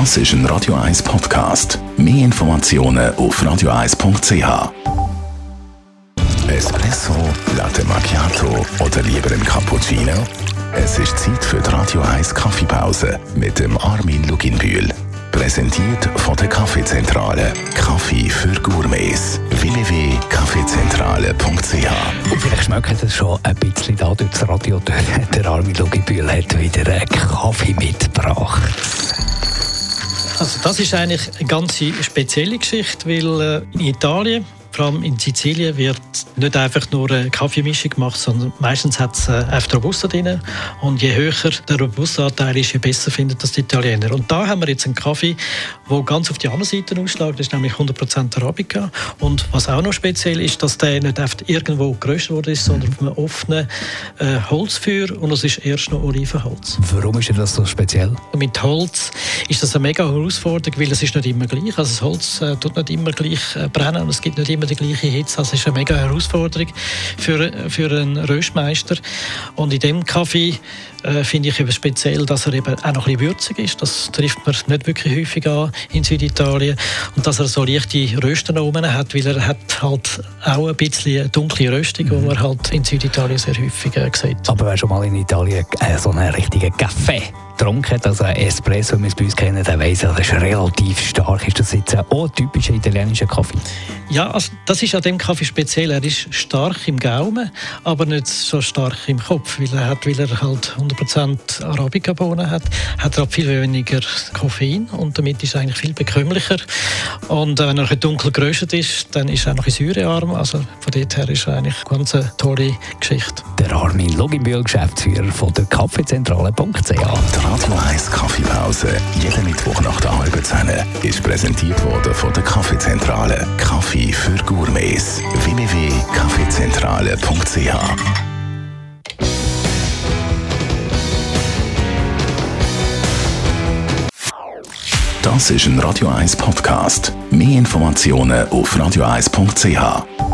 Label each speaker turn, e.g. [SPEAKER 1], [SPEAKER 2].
[SPEAKER 1] Das ist ein Radio 1 Podcast. Mehr Informationen auf radio1.ch. Espresso, Latte Macchiato oder lieber ein Cappuccino? Es ist Zeit für die Radio 1 Kaffeepause mit dem Armin Luginbühl. Präsentiert von der Kaffeezentrale. Kaffee für Gourmets. www.kaffeezentrale.ch
[SPEAKER 2] Und vielleicht schmeckt es schon ein bisschen da durch das Radio. Der Armin Lugibühl hat wieder einen Kaffee mitgebracht.
[SPEAKER 3] Also das ist eigentlich eine ganz spezielle Geschichte, weil äh, in Italien vor allem in Sizilien wird nicht einfach nur eine Kaffeemischung gemacht, sondern meistens hat es äh, einfach Robusta drin. Und je höher der Robusta-Anteil ist, je besser finden das die Italiener. Und da haben wir jetzt einen Kaffee, der ganz auf die andere Seite ausschlägt. Das ist nämlich 100% Arabica. Und was auch noch speziell ist, dass der nicht einfach irgendwo geröstet ist, sondern auf einem offenen äh, Holzfeuer. Und es ist erst noch Olivenholz.
[SPEAKER 2] Warum ist das so speziell?
[SPEAKER 3] Mit Holz ist das eine mega Herausforderung, weil es ist nicht immer gleich. Also das Holz äh, tut nicht immer gleich äh, brennen und es gibt nicht immer immer die gleiche Hitze. Das ist eine mega Herausforderung für, für einen Röstmeister. Und in dem Kaffee äh, finde ich eben speziell, dass er eben auch noch ein bisschen würzig ist. Das trifft man nicht wirklich häufig an in Süditalien. Und dass er so leichte Rösten oben hat, weil er hat halt auch ein bisschen dunkle Röstung, die mhm. man halt in Süditalien sehr häufig äh, sieht.
[SPEAKER 2] Aber wer schon mal in Italien äh, so einen richtigen Kaffee getrunken also ein Espresso, wie wir es bei uns kennen, der weiss, das ist relativ stark. Ist das jetzt auch typischer italienischer Kaffee?
[SPEAKER 3] Ja, also das ist an dem Kaffee speziell. Er ist stark im Gaumen, aber nicht so stark im Kopf, weil er, hat, weil er halt 100% Arabica-Bohnen hat, hat er viel weniger Koffein und damit ist er eigentlich viel bekömmlicher. Und äh, wenn er dunkel geröstet ist, dann ist er noch ein säurearm. Also von dort her ist eigentlich eine ganz tolle Geschichte.
[SPEAKER 2] Der Armin Loginbühl, Geschäftsführer von der Kaffeezentrale.ch. Die
[SPEAKER 1] Radio 1 Kaffeepause, jeden Mittwoch nach der halben Zehn, ist präsentiert worden von der Kaffeezentrale. Kaffee für Gourmets. www.kaffeezentrale.ch Das ist ein Radio 1 Podcast. Mehr Informationen auf radio1.ch.